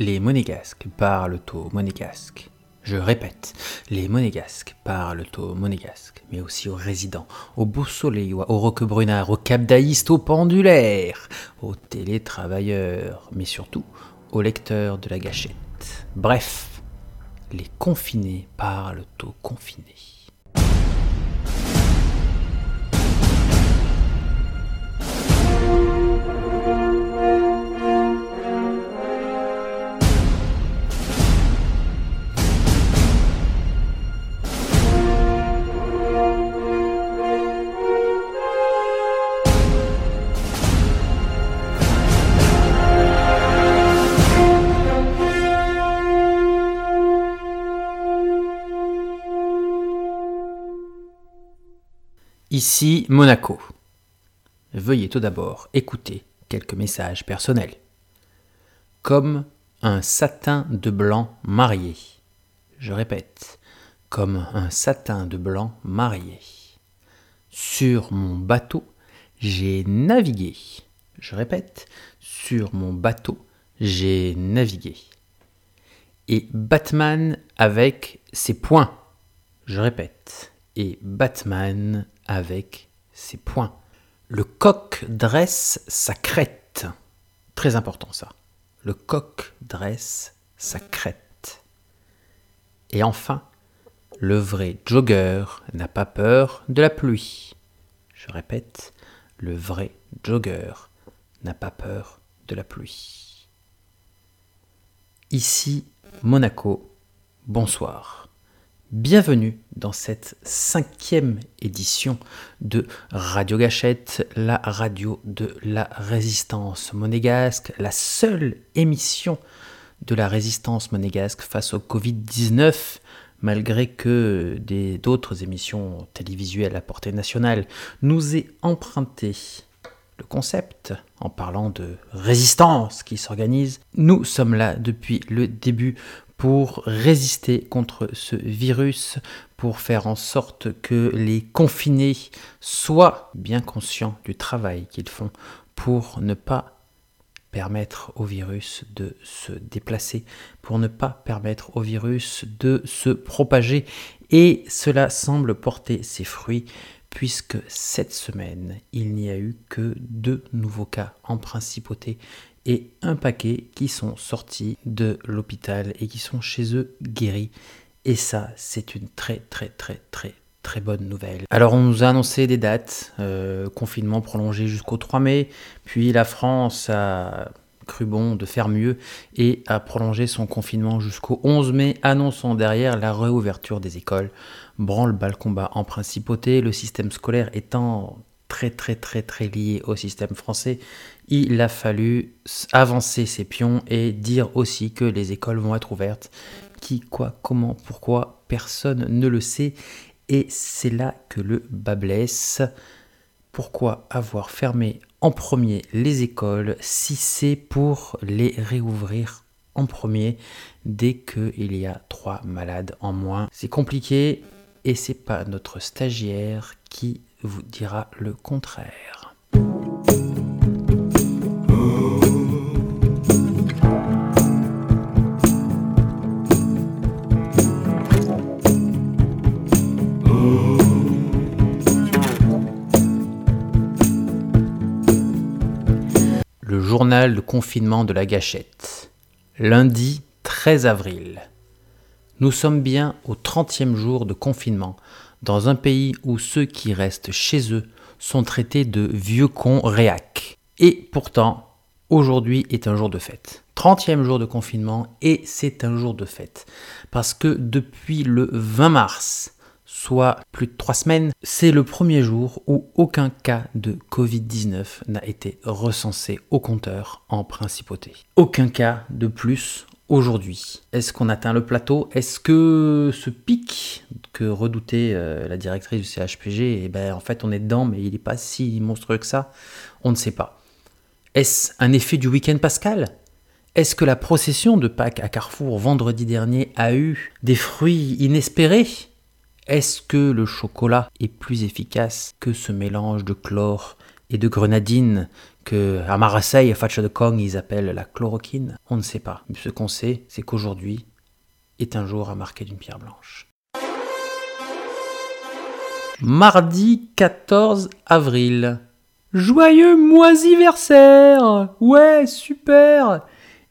Les monégasques parlent au monégasque. Je répète, les monégasques parlent au monégasque, mais aussi aux résidents, aux Beausoleillois, aux roquebrunards, aux capdaïstes, aux pendulaires, aux télétravailleurs, mais surtout aux lecteurs de la gâchette. Bref, les confinés parlent aux confinés. Ici Monaco. Veuillez tout d'abord écouter quelques messages personnels. Comme un satin de blanc marié. Je répète, comme un satin de blanc marié. Sur mon bateau, j'ai navigué. Je répète, sur mon bateau, j'ai navigué. Et Batman avec ses poings. Je répète, et Batman avec ses poings. Le coq dresse sa crête. Très important ça. Le coq dresse sa crête. Et enfin, le vrai jogger n'a pas peur de la pluie. Je répète, le vrai jogger n'a pas peur de la pluie. Ici Monaco, bonsoir. Bienvenue dans cette cinquième édition de Radio Gâchette, la radio de la résistance monégasque, la seule émission de la résistance monégasque face au Covid-19, malgré que d'autres émissions télévisuelles à portée nationale nous aient emprunté le concept en parlant de résistance qui s'organise. Nous sommes là depuis le début pour résister contre ce virus, pour faire en sorte que les confinés soient bien conscients du travail qu'ils font pour ne pas permettre au virus de se déplacer, pour ne pas permettre au virus de se propager. Et cela semble porter ses fruits puisque cette semaine, il n'y a eu que deux nouveaux cas en principauté et un paquet qui sont sortis de l'hôpital et qui sont chez eux guéris. Et ça, c'est une très très très très très bonne nouvelle. Alors on nous a annoncé des dates, euh, confinement prolongé jusqu'au 3 mai, puis la France a cru bon de faire mieux et a prolongé son confinement jusqu'au 11 mai, annonçant derrière la réouverture des écoles. Branle-bas combat en principauté, le système scolaire étant très très très très lié au système français, il a fallu avancer ses pions et dire aussi que les écoles vont être ouvertes. Qui, quoi, comment, pourquoi, personne ne le sait. Et c'est là que le bas blesse. Pourquoi avoir fermé en premier les écoles si c'est pour les réouvrir en premier dès qu'il y a trois malades en moins? C'est compliqué et c'est pas notre stagiaire qui vous dira le contraire. Journal de confinement de la gâchette. Lundi 13 avril. Nous sommes bien au 30e jour de confinement dans un pays où ceux qui restent chez eux sont traités de vieux cons réac. Et pourtant, aujourd'hui est un jour de fête. 30e jour de confinement et c'est un jour de fête. Parce que depuis le 20 mars, soit plus de trois semaines, c'est le premier jour où aucun cas de Covid-19 n'a été recensé au compteur en principauté. Aucun cas de plus aujourd'hui. Est-ce qu'on atteint le plateau? Est-ce que ce pic que redoutait euh, la directrice du CHPG, eh ben, en fait on est dedans, mais il n'est pas si monstrueux que ça? On ne sait pas. Est-ce un effet du week-end pascal? Est-ce que la procession de Pâques à Carrefour vendredi dernier a eu des fruits inespérés? Est-ce que le chocolat est plus efficace que ce mélange de chlore et de grenadine que à Marseille, à Fatcha de Kong, ils appellent la chloroquine? On ne sait pas. Ce qu'on sait, c'est qu'aujourd'hui est un jour à marquer d'une pierre blanche. Mardi 14 avril. Joyeux moisiversaire Ouais, super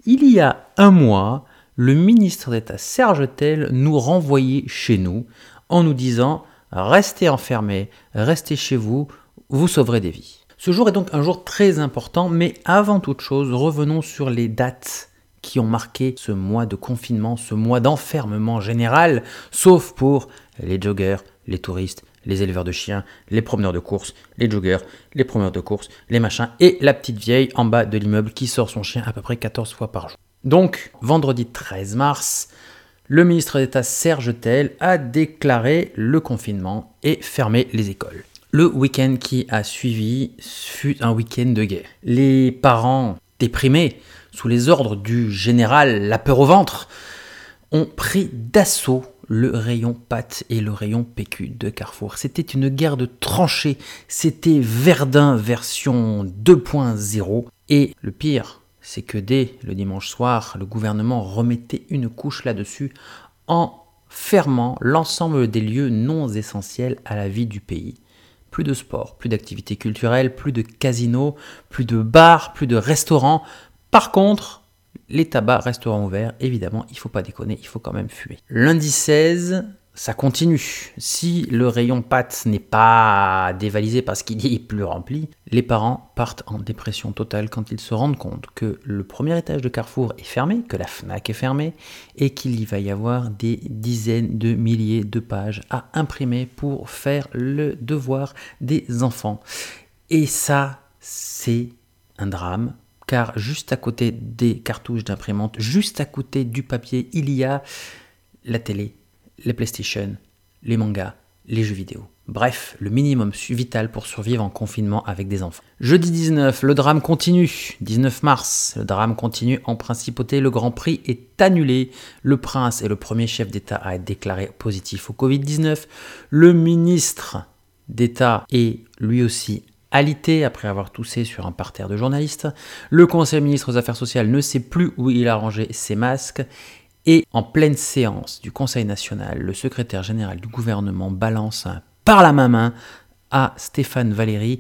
Il y a un mois, le ministre d'État Serge Tell nous renvoyait chez nous en nous disant Restez enfermés, restez chez vous, vous sauverez des vies. Ce jour est donc un jour très important, mais avant toute chose, revenons sur les dates qui ont marqué ce mois de confinement, ce mois d'enfermement général, sauf pour les joggers, les touristes, les éleveurs de chiens, les promeneurs de course, les joggers, les promeneurs de course, les machins, et la petite vieille en bas de l'immeuble qui sort son chien à peu près 14 fois par jour. Donc, vendredi 13 mars, le ministre d'État Serge Tell a déclaré le confinement et fermé les écoles. Le week-end qui a suivi fut un week-end de guerre. Les parents déprimés, sous les ordres du général La peur au ventre, ont pris d'assaut le rayon pâtes et le rayon PQ de Carrefour. C'était une guerre de tranchées, c'était Verdun version 2.0. Et le pire, c'est que dès le dimanche soir, le gouvernement remettait une couche là-dessus en fermant l'ensemble des lieux non essentiels à la vie du pays. Plus de sport, plus d'activités culturelles, plus de casinos, plus de bars, plus de restaurants. Par contre, les tabacs resteront ouverts, évidemment, il ne faut pas déconner, il faut quand même fumer. Lundi 16, ça continue. Si le rayon pâtes n'est pas dévalisé parce qu'il est plus rempli, les parents partent en dépression totale quand ils se rendent compte que le premier étage de Carrefour est fermé, que la FNAC est fermée et qu'il y va y avoir des dizaines de milliers de pages à imprimer pour faire le devoir des enfants. Et ça, c'est un drame car juste à côté des cartouches d'imprimante, juste à côté du papier, il y a la télé, les PlayStation, les mangas, les jeux vidéo. Bref, le minimum vital pour survivre en confinement avec des enfants. Jeudi 19, le drame continue. 19 mars, le drame continue en principauté. Le Grand Prix est annulé. Le prince est le premier chef d'État à être déclaré positif au Covid-19. Le ministre d'État est lui aussi alité après avoir toussé sur un parterre de journalistes. Le Conseil ministre des Affaires sociales ne sait plus où il a rangé ses masques. Et en pleine séance du Conseil national, le secrétaire général du gouvernement balance un par la main à Stéphane Valéry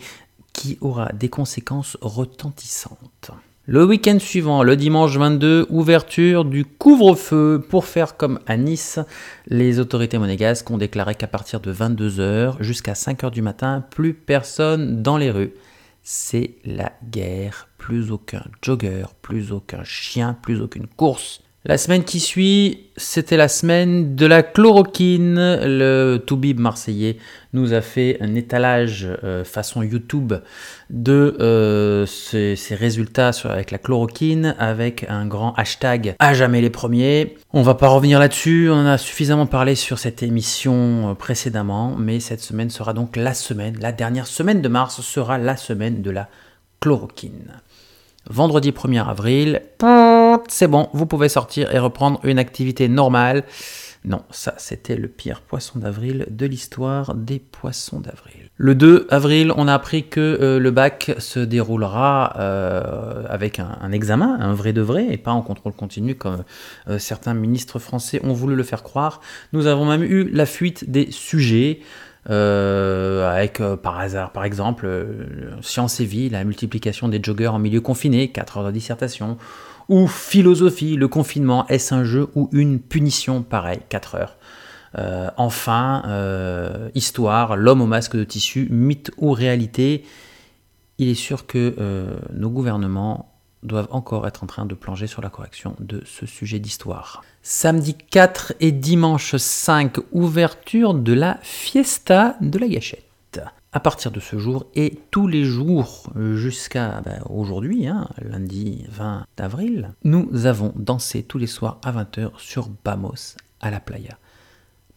qui aura des conséquences retentissantes. Le week-end suivant, le dimanche 22, ouverture du couvre-feu pour faire comme à Nice. Les autorités monégasques ont déclaré qu'à partir de 22h jusqu'à 5h du matin, plus personne dans les rues. C'est la guerre. Plus aucun jogger, plus aucun chien, plus aucune course. La semaine qui suit, c'était la semaine de la chloroquine. Le Toubib marseillais nous a fait un étalage euh, façon YouTube de euh, ses, résultats avec la chloroquine avec un grand hashtag à jamais les premiers. On va pas revenir là-dessus, on a suffisamment parlé sur cette émission euh, précédemment, mais cette semaine sera donc la semaine, la dernière semaine de mars sera la semaine de la chloroquine vendredi 1er avril, c'est bon, vous pouvez sortir et reprendre une activité normale. Non, ça c'était le pire poisson d'avril de l'histoire des poissons d'avril. Le 2 avril, on a appris que euh, le bac se déroulera euh, avec un, examen, un vrai de vrai, et pas en contrôle continu comme euh, certains ministres français ont voulu le faire croire. Nous avons même eu la fuite des sujets. Euh, avec euh, par hasard, par exemple, euh, sciences et vie, la multiplication des joggers en milieu confiné, 4 heures de dissertation, ou philosophie, le confinement, est-ce un jeu ou une punition, pareil, 4 heures. enfin, histoire, l'homme au masque de tissu, mythe ou réalité, il est sûr que nos gouvernements doivent encore être en train de plonger sur la correction de ce sujet d'histoire. Samedi 4 et dimanche 5, ouverture de la Fiesta de la Gâchette. À partir de ce jour et tous les jours jusqu'à ben, aujourd'hui, hein, lundi 20 avril, nous avons dansé tous les soirs à 20h sur Bamos à la playa.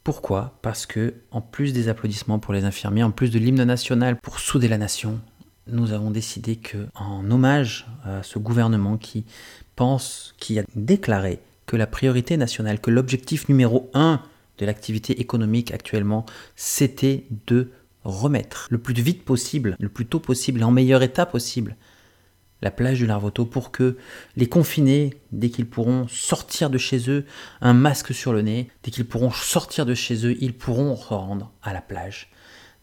Pourquoi? Parce que, en plus des applaudissements pour les infirmiers, en plus de l'hymne national pour souder la nation, nous avons décidé que, en hommage à ce gouvernement qui pense, qui a déclaré que la priorité nationale, que l'objectif numéro un de l'activité économique actuellement, c'était de remettre le plus vite possible, le plus tôt possible et en meilleur état possible la plage du Larvoto pour que les confinés, dès qu'ils pourront sortir de chez eux, un masque sur le nez, dès qu'ils pourront sortir de chez eux, ils pourront se rendre à la plage.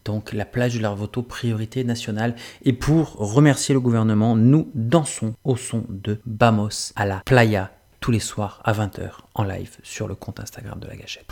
Donc la plage du Larvoto, priorité nationale. Et pour remercier le gouvernement, nous dansons au son de Bamos à la playa tous les soirs à 20h en live sur le compte Instagram de la gâchette.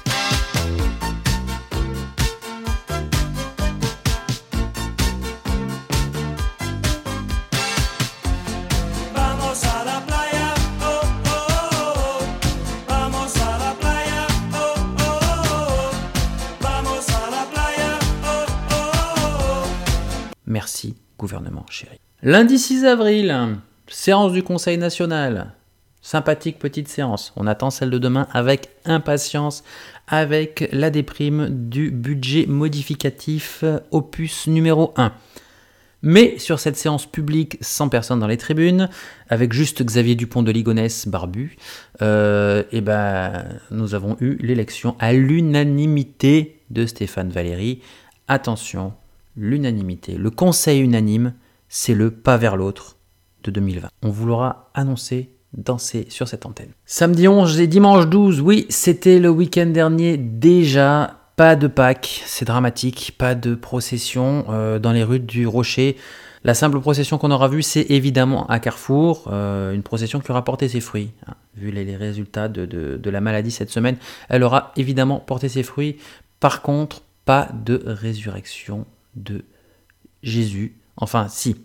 Gouvernement chéri. Lundi 6 avril, séance du Conseil national. Sympathique petite séance. On attend celle de demain avec impatience, avec la déprime du budget modificatif opus numéro 1. Mais sur cette séance publique, sans personne dans les tribunes, avec juste Xavier Dupont de Ligonnès barbu, euh, eh ben, nous avons eu l'élection à l'unanimité de Stéphane Valéry. Attention, l'unanimité, le conseil unanime, c'est le pas vers l'autre de 2020. On vous l'aura annoncé, dansé sur cette antenne. Samedi 11 et dimanche 12, oui, c'était le week-end dernier déjà. Pas de Pâques, c'est dramatique, pas de procession euh, dans les rues du Rocher. La simple procession qu'on aura vue, c'est évidemment à Carrefour, euh, une procession qui aura porté ses fruits. Hein. Vu les, résultats de, la maladie cette semaine, elle aura évidemment porté ses fruits. Par contre, pas de résurrection de Jésus. Enfin, si,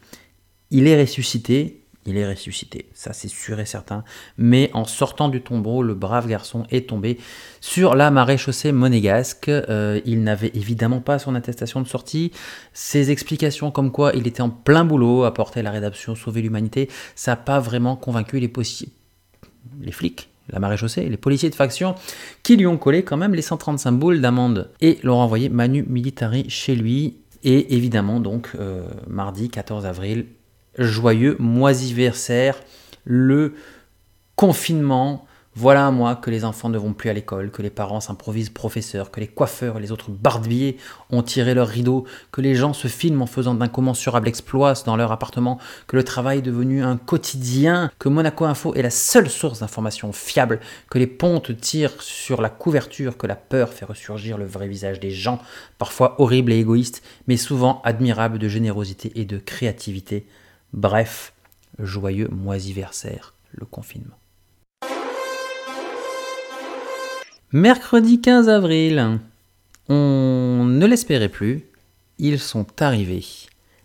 il est ressuscité, il est ressuscité, ça c'est sûr et certain. Mais en sortant du tombeau, le brave garçon est tombé sur la maréchaussée monégasque. Euh, il n'avait évidemment pas son attestation de sortie. Ses explications comme quoi il était en plein boulot, apporter la rédaction, sauver l'humanité, ça n'a pas vraiment convaincu les, les flics la maréchaussée, les policiers de faction, qui lui ont collé quand même les 135 boules d'amende et l'ont renvoyé manu militari chez lui. Et évidemment, donc, euh, mardi 14 avril, joyeux moisiversaire, le confinement. Voilà un que les enfants ne vont plus à l'école, que les parents s'improvisent professeurs, que les coiffeurs et les autres barbiers ont tiré leurs rideaux, que les gens se filment en faisant d'incommensurables exploits dans leur appartement, que le travail est devenu un quotidien, que Monaco Info est la seule source d'information fiable, que les pontes tirent sur la couverture, que la peur fait ressurgir le vrai visage des gens, parfois horribles et égoïstes, mais souvent admirables de générosité et de créativité. Bref, joyeux moisiversaire, le confinement. Mercredi 15 avril, on ne l'espérait plus, ils sont arrivés.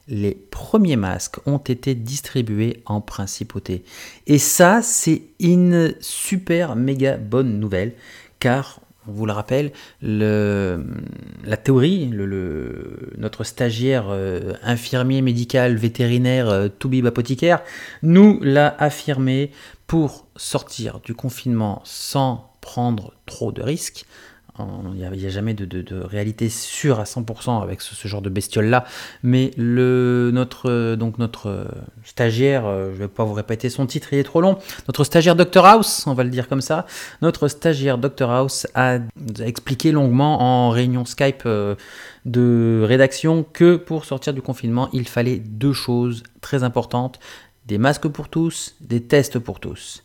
Les premiers masques ont été distribués en principauté. Et ça, c'est une super méga bonne nouvelle, car on vous le rappelle, le, la théorie, notre stagiaire euh, infirmier médical vétérinaire euh, Toubib apothicaire nous l'a affirmé pour sortir du confinement sans prendre trop de risques, il n'y a, jamais de, réalité sûre à 100% avec ce, genre de bestiole-là. Mais le, notre, donc notre stagiaire, euh, je ne vais pas vous répéter son titre, il est trop long. Notre stagiaire Dr House, on va le dire comme ça. Notre stagiaire Dr House a expliqué longuement en réunion Skype euh, de rédaction que pour sortir du confinement, il fallait deux choses très importantes des masques pour tous, des tests pour tous.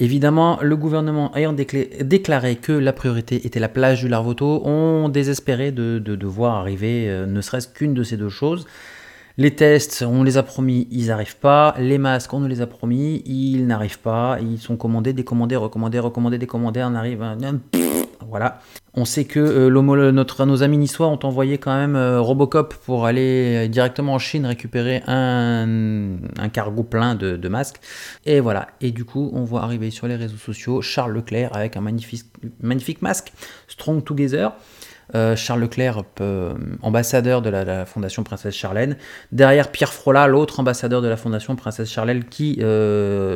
Évidemment, le gouvernement ayant déclaré que la priorité était la plage du Larvoto, on désespérait de, de, voir arriver euh, ne serait-ce qu'une de ces deux choses. Les tests, on les a promis, ils n'arrivent pas. Les masques, on nous les a promis, ils n'arrivent pas. Ils sont commandés, décommandés, recommandés, recommandés, décommandés. On arrive à... Voilà. On sait que euh, notre, nos amis niçois ont envoyé quand même euh, Robocop pour aller directement en Chine récupérer un, cargo plein de, masques. Et voilà. Et du coup, on voit arriver sur les réseaux sociaux Charles Leclerc avec un magnifique, masque Strong Together. Euh, Charles Leclerc, ambassadeur de la, Fondation Princesse Charlène. Derrière Pierre Frola, l'autre ambassadeur de la Fondation Princesse Charlène, qui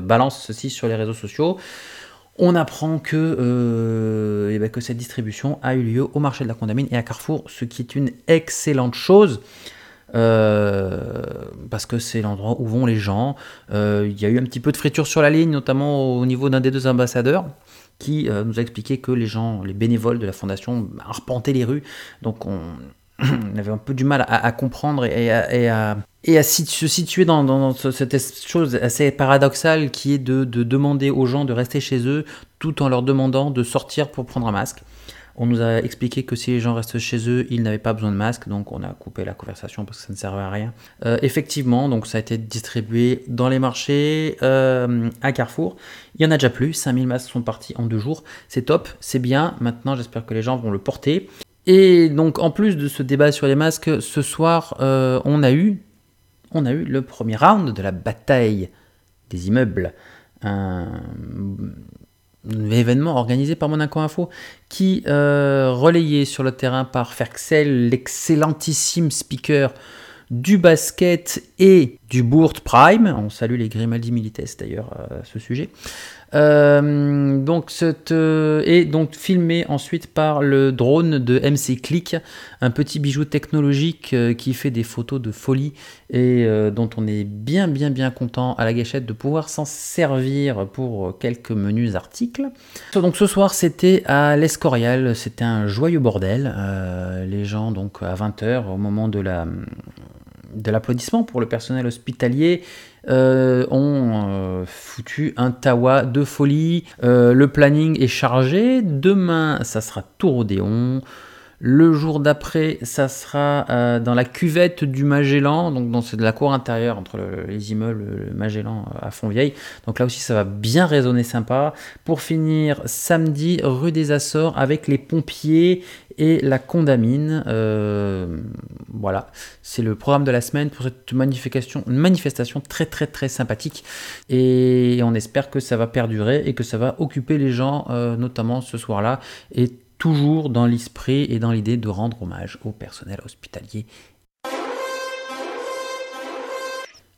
balance ceci sur les réseaux sociaux on apprend que, euh, eh ben, que cette distribution a eu lieu au marché de la Condamine et à Carrefour, ce qui est une excellente chose. Euh, parce que c'est l'endroit où vont les gens. Euh, il y a eu un petit peu de friture sur la ligne, notamment au niveau d'un des deux ambassadeurs, qui nous a expliqué que les gens, les bénévoles de la fondation, arpentaient les rues. Donc on, on avait un peu du mal à, comprendre et à, se situer dans, cette chose assez paradoxale qui est de, demander aux gens de rester chez eux tout en leur demandant de sortir pour prendre un masque. On nous a expliqué que si les gens restent chez eux, ils n'avaient pas besoin de masque, donc on a coupé la conversation parce que ça ne servait à rien. Euh, effectivement, donc ça a été distribué dans les marchés euh, à Carrefour. Il y en a déjà plus, 5000 masques sont partis en deux jours. C'est top, c'est bien. Maintenant, j'espère que les gens vont le porter. Et donc, en plus de ce débat sur les masques, ce soir, euh, on, a eu, on a eu le premier round de la bataille des immeubles. Un, événement organisé par Monaco Info qui euh, relayé sur le terrain par Ferxel, l'excellentissime speaker du basket et du Bourt Prime. On salue les Grimaldi Milites d'ailleurs à ce sujet. Euh, donc, cette, euh, et donc filmé ensuite par le drone de MC Click, un petit bijou technologique euh, qui fait des photos de folie et dont on est bien bien bien content à la gâchette de pouvoir s'en servir pour quelques menus articles. Donc ce soir c'était à l'Escorial, c'était un joyeux bordel. les gens donc à 20h au moment de la de l'applaudissement pour le personnel hospitalier euh, ont euh, foutu un tawa de folie. Euh, le planning est chargé. Demain, ça sera Tour Odéon. Le jour d'après, ça sera euh, dans la cuvette du Magellan, donc dans la cour intérieure entre les immeubles, le Magellan euh, à Fontvieille. Donc là aussi, ça va bien résonner sympa. Pour finir, samedi, rue des Açores avec les pompiers et la condamine. Euh, voilà, c'est le programme de la semaine pour cette manifestation, une manifestation très très très sympathique. Et on espère que ça va perdurer et que ça va occuper les gens, notamment ce soir-là. Toujours dans l'esprit et dans l'idée de rendre hommage au personnel hospitalier.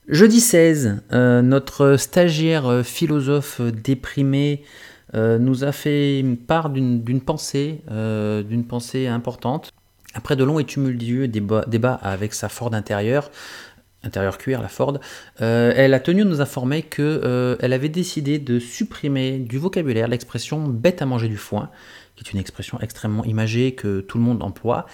Jeudi 16, euh, notre stagiaire euh, philosophe déprimé euh, nous a fait part d'une pensée, d'une pensée importante. Après de longs et tumultueux débats, avec sa Ford intérieure, intérieur cuir, la Ford, elle a tenu à nous informer qu'elle avait décidé de supprimer du vocabulaire l'expression bête à manger du foin, qui est une expression extrêmement imagée que tout le monde emploie,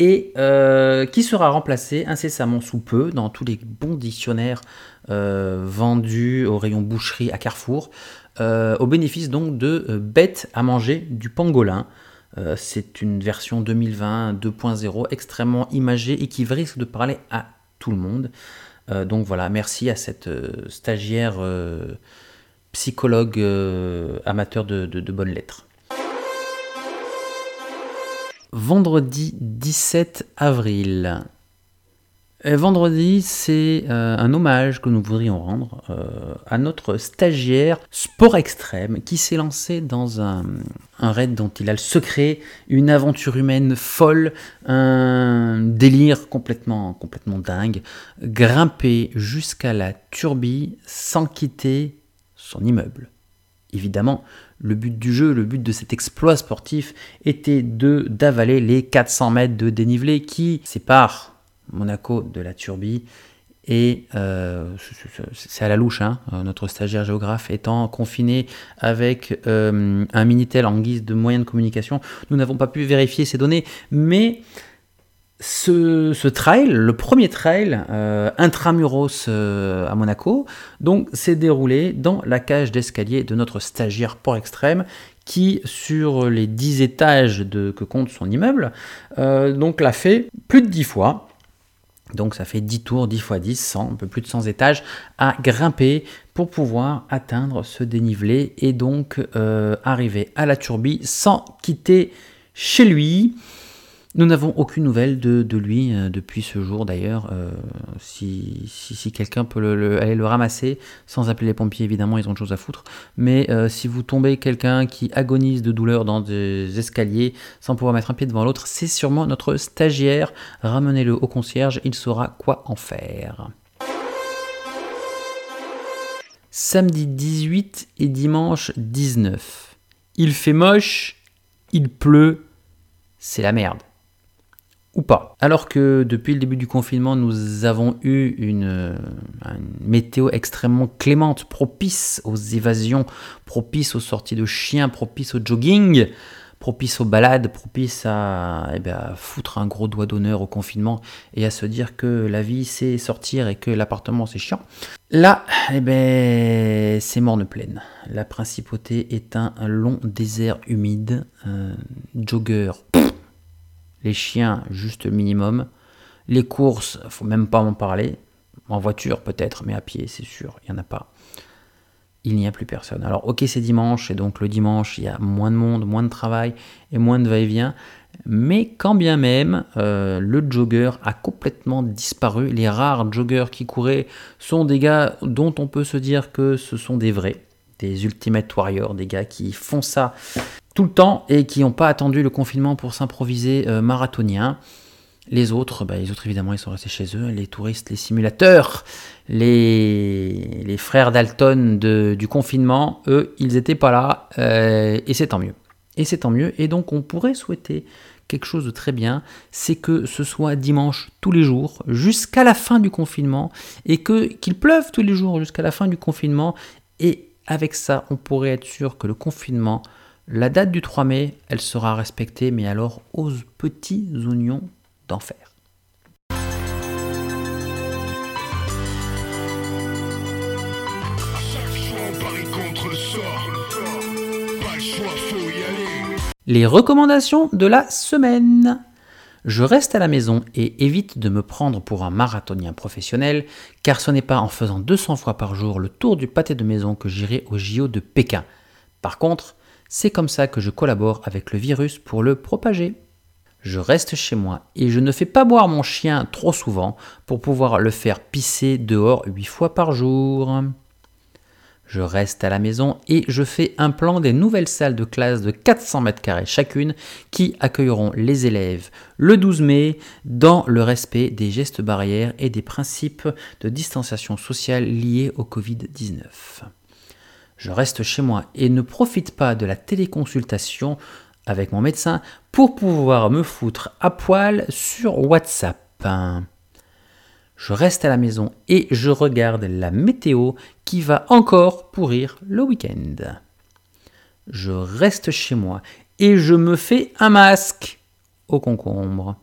et euh, qui sera remplacée incessamment sous peu dans tous les bons dictionnaires euh, vendus au rayon boucherie à Carrefour, euh, au bénéfice donc de bêtes à manger du pangolin. C'est une version 2020 2.0 extrêmement imagée et qui risque de parler à tout le monde. donc voilà, merci à cette stagiaire psychologue amateur de bonnes lettres. Vendredi 17 avril. Vendredi, c'est euh, un hommage que nous voudrions rendre euh, à notre stagiaire Sport Extrême qui s'est lancé dans un, raid dont il a le secret, une aventure humaine folle, un délire complètement, complètement dingue, grimper jusqu'à la turbie sans quitter son immeuble. Évidemment, le but du jeu, le but de cet exploit sportif était de d'avaler les 400 mètres de dénivelé qui séparent Monaco de la Turbie. Et euh, c'est à la louche, hein, notre stagiaire géographe étant confiné avec euh, un Minitel en guise de moyen de communication. Nous n'avons pas pu vérifier ces données, mais ce, trail, le premier trail euh, intramuros euh, à Monaco, donc s'est déroulé dans la cage d'escalier de notre stagiaire port extrême qui, sur les 10 étages de, que compte son immeuble, euh, donc l'a fait plus de 10 fois. Donc ça fait 10 tours, 10 fois 10, 100, un peu plus de 100 étages à grimper pour pouvoir atteindre ce dénivelé et donc arriver à la turbie sans quitter chez lui. Nous n'avons aucune nouvelle de, lui euh, depuis ce jour d'ailleurs. Euh, si, quelqu'un peut le, aller le ramasser, sans appeler les pompiers évidemment, ils ont autre chose à foutre. Mais euh, si vous tombez quelqu'un qui agonise de douleur dans des escaliers sans pouvoir mettre un pied devant l'autre, c'est sûrement notre stagiaire. Ramenez-le au concierge, il saura quoi en faire. Samedi 18 et dimanche 19. Il fait moche, il pleut, c'est la merde ou pas. Alors que depuis le début du confinement, nous avons eu une, météo extrêmement clémente, propice aux évasions, propice aux sorties de chiens, propice au jogging. propice aux balades, propice à, eh ben, foutre un gros doigt d'honneur au confinement et à se dire que la vie c'est sortir et que l'appartement c'est chiant. Là, eh ben, c'est morne pleine. La principauté est un long désert humide, jogger, les chiens juste minimum, les courses, faut même pas m'en parler, en voiture peut-être, mais à pied c'est sûr, il n'y en a pas il n'y a plus personne. Alors ok c'est dimanche et donc le dimanche il y a moins de monde, moins de travail et moins de va-et-vient, mais quand bien même euh, le jogger a complètement disparu. Les rares joggers qui couraient sont des gars dont on peut se dire que ce sont des vrais, des Ultimate Warriors, des gars qui font ça tout le temps et qui n'ont pas attendu le confinement pour s'improviser euh, marathonien. Les autres, bah, les autres évidemment, ils sont restés chez eux. Les touristes, les simulateurs, les, les frères Dalton du confinement, eux, ils n'étaient pas là. Euh, et c'est tant mieux. Et c'est tant mieux. Et donc, on pourrait souhaiter quelque chose de très bien, c'est que ce soit dimanche tous les jours jusqu'à la fin du confinement et que qu'il pleuve tous les jours jusqu'à la fin du confinement. Et avec ça, on pourrait être sûr que le confinement, la date du 3 mai, elle sera respectée, mais alors aux petits oignons d'enfer. Les recommandations de la semaine. Je reste à la maison et évite de me prendre pour un marathonien professionnel, car ce n'est pas en faisant 200 fois par jour le tour du pâté de maison que j'irai au JO de Pékin. Par contre, c'est comme ça que je collabore avec le virus pour le propager je reste chez moi et je ne fais pas boire mon chien trop souvent pour pouvoir le faire pisser dehors 8 fois par jour. Je reste à la maison et je fais un plan des nouvelles salles de classe de 400 mètres carrés chacune qui accueilleront les élèves le 12 mai dans le respect des gestes barrières et des principes de distanciation sociale liés au Covid-19. Je reste chez moi et ne profite pas de la téléconsultation avec mon médecin pour pouvoir me foutre à poil sur WhatsApp. Je reste à la maison et je regarde la météo qui va encore pourrir le week-end. Je reste chez moi et je me fais un masque au concombre.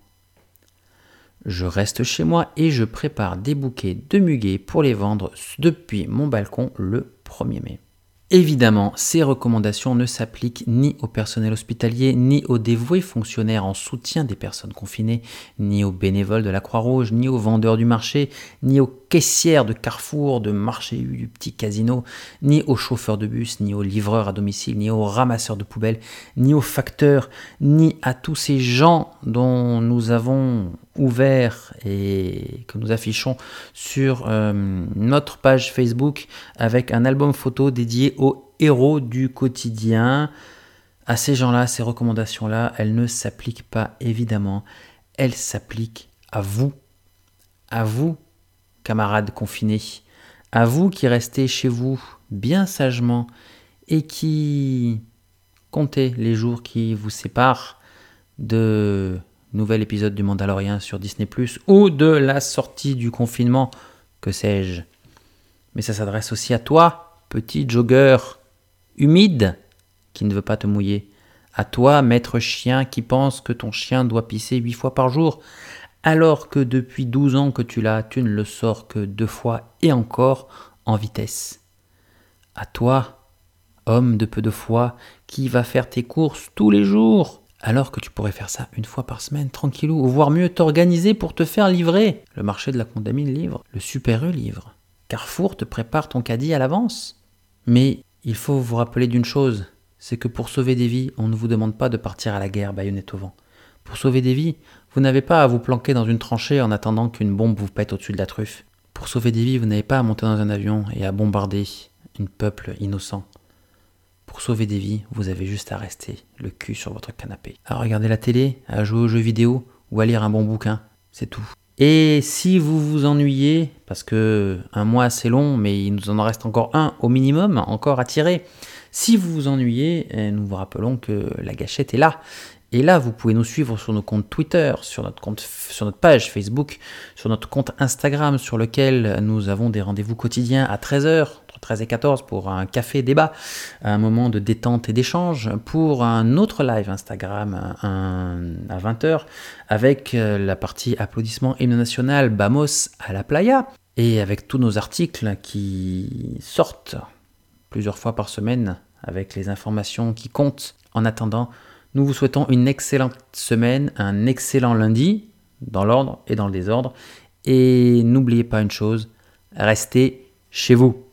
Je reste chez moi et je prépare des bouquets de muguet pour les vendre depuis mon balcon le 1er mai. Évidemment, ces recommandations ne s'appliquent ni au personnel hospitalier, ni aux dévoués fonctionnaires en soutien des personnes confinées, ni aux bénévoles de la Croix-Rouge, ni aux vendeurs du marché, ni aux caissières de Carrefour, de marché du petit casino, ni aux chauffeurs de bus, ni aux livreurs à domicile, ni aux ramasseurs de poubelles, ni aux facteurs, ni à tous ces gens dont nous avons ouvert et que nous affichons sur euh, notre page Facebook avec un album photo dédié aux héros du quotidien. À ces gens-là, ces recommandations-là, elles ne s'appliquent pas évidemment, elles s'appliquent à vous, à vous, camarades confinés, à vous qui restez chez vous bien sagement et qui comptez les jours qui vous séparent de nouvel épisode du Mandalorian sur Disney ⁇ ou de la sortie du confinement, que sais-je. Mais ça s'adresse aussi à toi, petit jogger humide qui ne veut pas te mouiller. À toi, maître chien qui pense que ton chien doit pisser huit fois par jour, alors que depuis 12 ans que tu l'as, tu ne le sors que deux fois et encore en vitesse. À toi, homme de peu de foi, qui va faire tes courses tous les jours, alors que tu pourrais faire ça une fois par semaine, tranquillou, ou voire mieux t'organiser pour te faire livrer. Le marché de la condamine livre, le Super E livre. Carrefour te prépare ton caddie à l'avance. Mais il faut vous rappeler d'une chose, c'est que pour sauver des vies, on ne vous demande pas de partir à la guerre baïonnette au vent. Pour sauver des vies, vous n'avez pas à vous planquer dans une tranchée en attendant qu'une bombe vous pète au-dessus de la truffe. Pour sauver des vies, vous n'avez pas à monter dans un avion et à bombarder un peuple innocent. Pour sauver des vies, vous avez juste à rester le cul sur votre canapé, à regarder la télé, à jouer aux jeux vidéo ou à lire un bon bouquin. C'est tout. Et si vous vous ennuyez, parce que un mois c'est long, mais il nous en reste encore un au minimum, encore à tirer. Si vous vous ennuyez, eh, nous vous rappelons que la gâchette est là. Et là, vous pouvez nous suivre sur nos comptes Twitter, sur notre, compte, sur notre page Facebook, sur notre compte Instagram, sur lequel nous avons des rendez-vous quotidiens à 13h, entre 13 et 14 pour un café débat, un moment de détente et d'échange, pour un autre live Instagram à 20h avec euh, la partie applaudissements hymne national Bamos à la playa et avec tous nos articles qui sortent plusieurs fois par semaine avec les informations qui comptent. En attendant, nous vous souhaitons une excellente semaine, un excellent lundi, dans l'ordre et dans le désordre. Et n'oubliez pas une chose, restez chez vous.